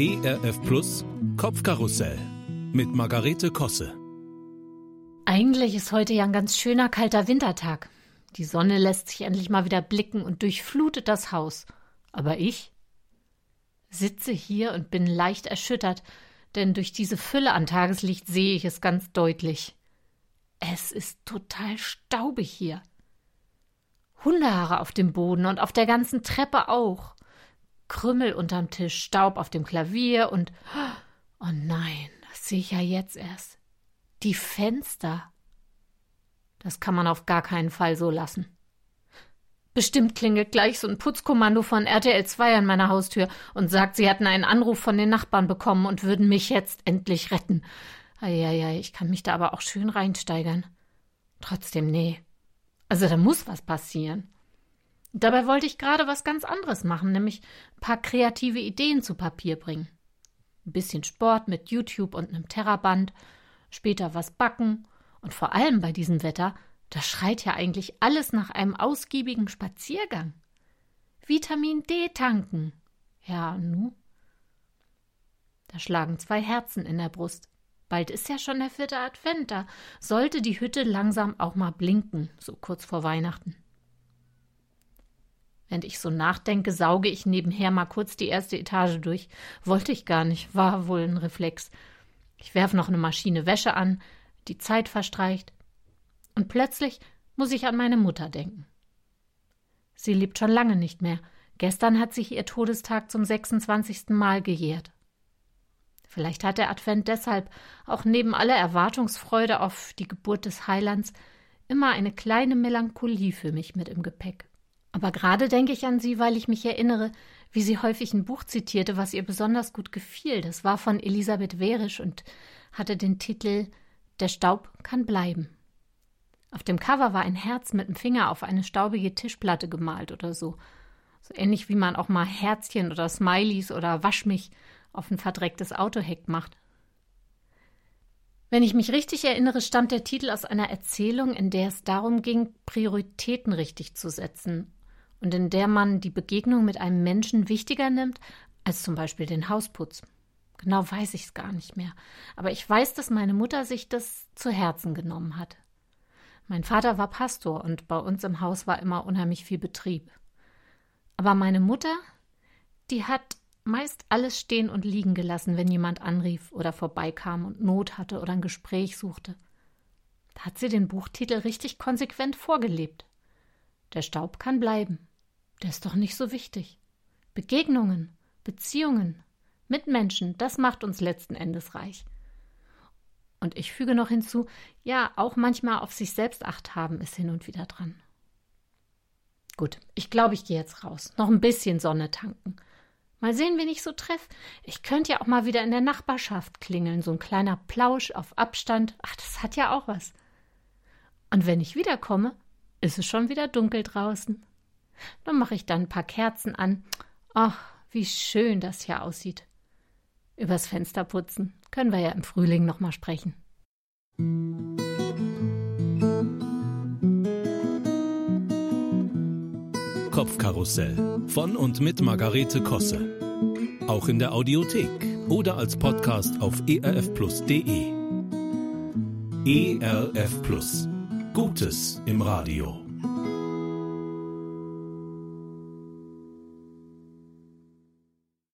ERF Plus Kopfkarussell mit Margarete Kosse. Eigentlich ist heute ja ein ganz schöner kalter Wintertag. Die Sonne lässt sich endlich mal wieder blicken und durchflutet das Haus. Aber ich sitze hier und bin leicht erschüttert, denn durch diese Fülle an Tageslicht sehe ich es ganz deutlich. Es ist total staubig hier. Hundehaare auf dem Boden und auf der ganzen Treppe auch. Krümmel unterm Tisch, Staub auf dem Klavier und oh nein, das sehe ich ja jetzt erst. Die Fenster. Das kann man auf gar keinen Fall so lassen. Bestimmt klingelt gleich so ein Putzkommando von RTL 2 an meiner Haustür und sagt, sie hätten einen Anruf von den Nachbarn bekommen und würden mich jetzt endlich retten. Eieiei, ich kann mich da aber auch schön reinsteigern. Trotzdem, nee. Also da muss was passieren. Dabei wollte ich gerade was ganz anderes machen, nämlich ein paar kreative Ideen zu Papier bringen. Ein bisschen Sport mit YouTube und einem Terraband, später was backen und vor allem bei diesem Wetter, da schreit ja eigentlich alles nach einem ausgiebigen Spaziergang. Vitamin D tanken. Ja, nu? Da schlagen zwei Herzen in der Brust. Bald ist ja schon der vierte Advent, da sollte die Hütte langsam auch mal blinken, so kurz vor Weihnachten. Während ich so nachdenke, sauge ich nebenher mal kurz die erste Etage durch. Wollte ich gar nicht, war wohl ein Reflex. Ich werfe noch eine Maschine Wäsche an, die Zeit verstreicht. Und plötzlich muss ich an meine Mutter denken. Sie lebt schon lange nicht mehr. Gestern hat sich ihr Todestag zum 26. Mal gejährt. Vielleicht hat der Advent deshalb auch neben aller Erwartungsfreude auf die Geburt des Heilands immer eine kleine Melancholie für mich mit im Gepäck. Aber gerade denke ich an sie, weil ich mich erinnere, wie sie häufig ein Buch zitierte, was ihr besonders gut gefiel. Das war von Elisabeth Werisch und hatte den Titel Der Staub kann bleiben. Auf dem Cover war ein Herz mit dem Finger auf eine staubige Tischplatte gemalt oder so. So ähnlich wie man auch mal Herzchen oder Smileys oder Wasch mich auf ein verdrecktes Autoheck macht. Wenn ich mich richtig erinnere, stammt der Titel aus einer Erzählung, in der es darum ging, Prioritäten richtig zu setzen und in der man die Begegnung mit einem Menschen wichtiger nimmt als zum Beispiel den Hausputz. Genau weiß ich es gar nicht mehr, aber ich weiß, dass meine Mutter sich das zu Herzen genommen hat. Mein Vater war Pastor und bei uns im Haus war immer unheimlich viel Betrieb. Aber meine Mutter, die hat meist alles stehen und liegen gelassen, wenn jemand anrief oder vorbeikam und Not hatte oder ein Gespräch suchte. Da hat sie den Buchtitel richtig konsequent vorgelebt. Der Staub kann bleiben. Der ist doch nicht so wichtig. Begegnungen, Beziehungen, Mitmenschen, das macht uns letzten Endes reich. Und ich füge noch hinzu, ja, auch manchmal auf sich selbst acht haben ist hin und wieder dran. Gut, ich glaube, ich gehe jetzt raus. Noch ein bisschen Sonne tanken. Mal sehen, wen ich so treff. Ich könnte ja auch mal wieder in der Nachbarschaft klingeln, so ein kleiner Plausch auf Abstand. Ach, das hat ja auch was. Und wenn ich wiederkomme, ist es schon wieder dunkel draußen. Dann mache ich dann ein paar Kerzen an. Ach, wie schön das hier aussieht. Übers Fenster putzen können wir ja im Frühling noch mal sprechen. Kopfkarussell von und mit Margarete Kosse. Auch in der Audiothek oder als Podcast auf erfplus.de. ERF Plus. Gutes im Radio.